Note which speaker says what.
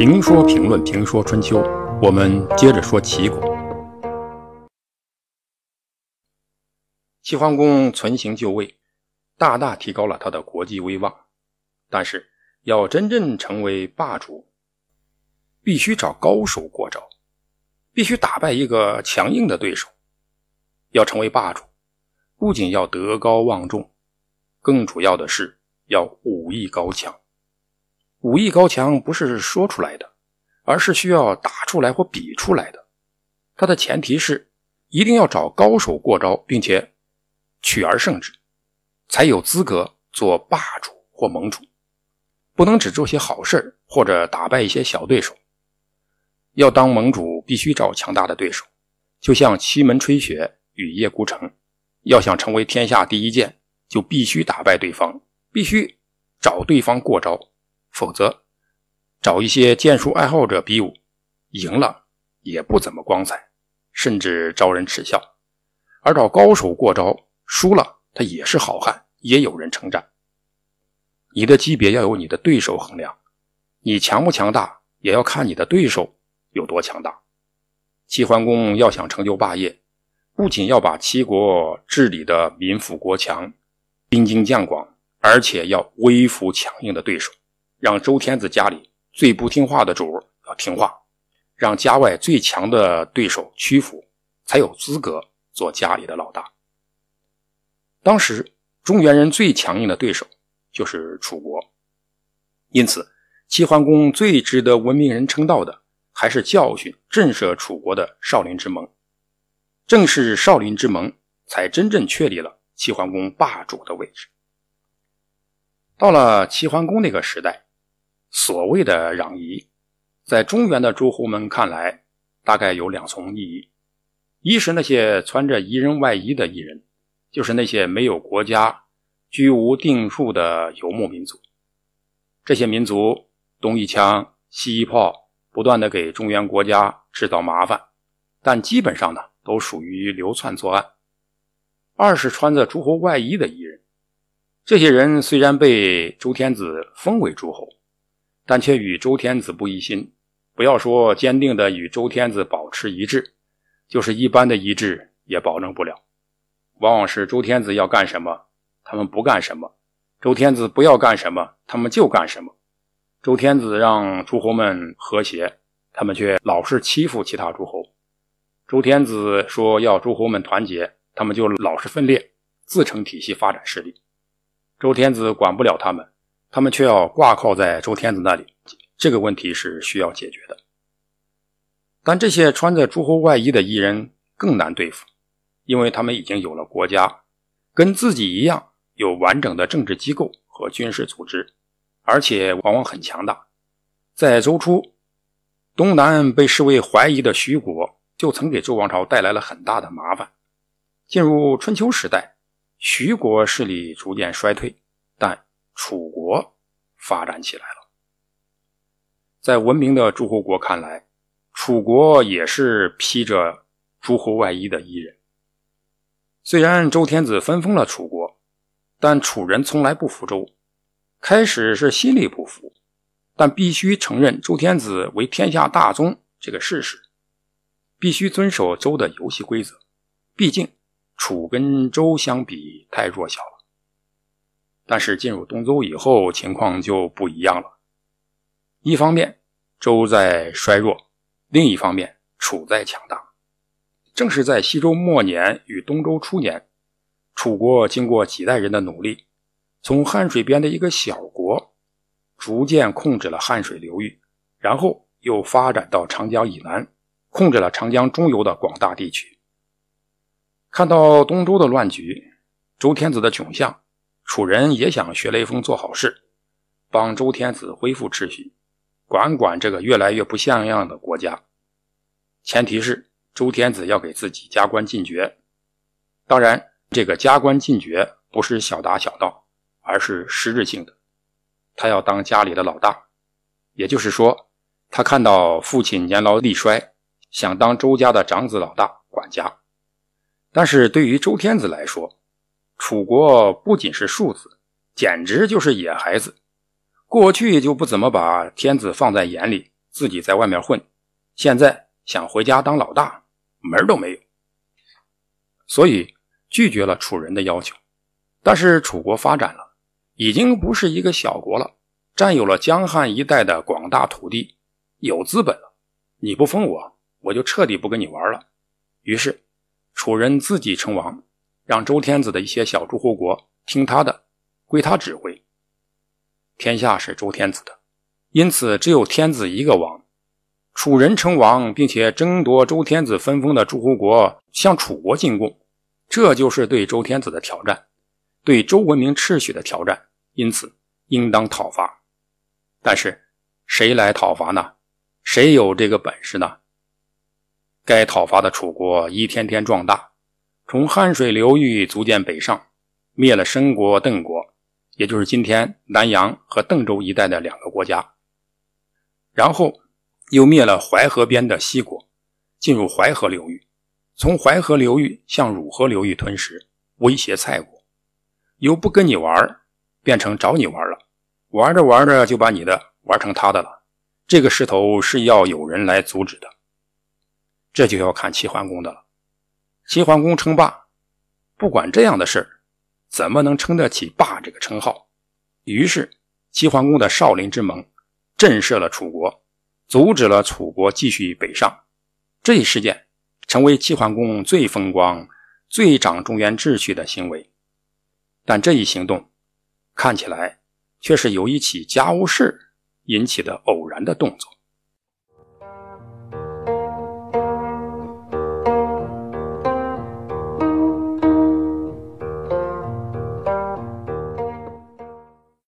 Speaker 1: 评说评论评说春秋，我们接着说齐国。齐桓公存行就位，大大提高了他的国际威望。但是，要真正成为霸主，必须找高手过招，必须打败一个强硬的对手。要成为霸主，不仅要德高望重，更主要的是要武艺高强。武艺高强不是说出来的，而是需要打出来或比出来的。它的前提是一定要找高手过招，并且取而胜之，才有资格做霸主或盟主。不能只做些好事或者打败一些小对手。要当盟主，必须找强大的对手，就像七门吹雪与叶孤城。要想成为天下第一剑，就必须打败对方，必须找对方过招。否则，找一些剑术爱好者比武，赢了也不怎么光彩，甚至招人耻笑；而找高手过招，输了他也是好汉，也有人称赞。你的级别要由你的对手衡量，你强不强大，也要看你的对手有多强大。齐桓公要想成就霸业，不仅要把齐国治理的民富国强、兵精将广，而且要威服强硬的对手。让周天子家里最不听话的主要听话，让家外最强的对手屈服，才有资格做家里的老大。当时中原人最强硬的对手就是楚国，因此齐桓公最值得文明人称道的，还是教训震慑楚国的少林之盟。正是少林之盟，才真正确立了齐桓公霸主的位置。到了齐桓公那个时代。所谓的攘夷，在中原的诸侯们看来，大概有两重意义：一是那些穿着夷人外衣的夷人，就是那些没有国家、居无定数的游牧民族。这些民族东一枪西一炮，不断的给中原国家制造麻烦，但基本上呢，都属于流窜作案。二是穿着诸侯外衣的夷人，这些人虽然被周天子封为诸侯。但却与周天子不一心，不要说坚定的与周天子保持一致，就是一般的一致也保证不了。往往是周天子要干什么，他们不干什么；周天子不要干什么，他们就干什么。周天子让诸侯们和谐，他们却老是欺负其他诸侯；周天子说要诸侯们团结，他们就老是分裂，自成体系发展势力。周天子管不了他们。他们却要挂靠在周天子那里，这个问题是需要解决的。但这些穿着诸侯外衣的异人更难对付，因为他们已经有了国家，跟自己一样有完整的政治机构和军事组织，而且往往很强大。在周初，东南被视为怀疑的徐国，就曾给周王朝带来了很大的麻烦。进入春秋时代，徐国势力逐渐衰退，但。楚国发展起来了，在文明的诸侯国看来，楚国也是披着诸侯外衣的夷人。虽然周天子分封了楚国，但楚人从来不服周。开始是心里不服，但必须承认周天子为天下大宗这个事实，必须遵守周的游戏规则。毕竟楚跟周相比太弱小了。但是进入东周以后，情况就不一样了。一方面，周在衰弱；另一方面，楚在强大。正是在西周末年与东周初年，楚国经过几代人的努力，从汉水边的一个小国，逐渐控制了汉水流域，然后又发展到长江以南，控制了长江中游的广大地区。看到东周的乱局，周天子的窘相。楚人也想学雷锋做好事，帮周天子恢复秩序，管管这个越来越不像样的国家。前提是周天子要给自己加官进爵。当然，这个加官进爵不是小打小闹，而是实质性的。他要当家里的老大，也就是说，他看到父亲年老力衰，想当周家的长子老大管家。但是对于周天子来说，楚国不仅是庶子，简直就是野孩子。过去就不怎么把天子放在眼里，自己在外面混，现在想回家当老大，门都没有。所以拒绝了楚人的要求。但是楚国发展了，已经不是一个小国了，占有了江汉一带的广大土地，有资本了。你不封我，我就彻底不跟你玩了。于是楚人自己称王，让周天子的一些小诸侯国听他的，归他指挥。天下是周天子的，因此只有天子一个王。楚人称王，并且争夺周天子分封的诸侯国向楚国进贡，这就是对周天子的挑战，对周文明秩序的挑战。因此，应当讨伐。但是，谁来讨伐呢？谁有这个本事呢？该讨伐的楚国一天天壮大，从汉水流域逐渐北上，灭了申国、邓国。也就是今天南阳和邓州一带的两个国家，然后又灭了淮河边的西国，进入淮河流域，从淮河流域向汝河流域吞食，威胁蔡国，由不跟你玩变成找你玩了，玩着玩着就把你的玩成他的了。这个势头是要有人来阻止的，这就要看齐桓公的了。齐桓公称霸，不管这样的事。怎么能称得起霸这个称号？于是齐桓公的少林之盟震慑了楚国，阻止了楚国继续北上。这一事件成为齐桓公最风光、最长中原秩序的行为。但这一行动看起来却是由一起家务事引起的偶然的动作。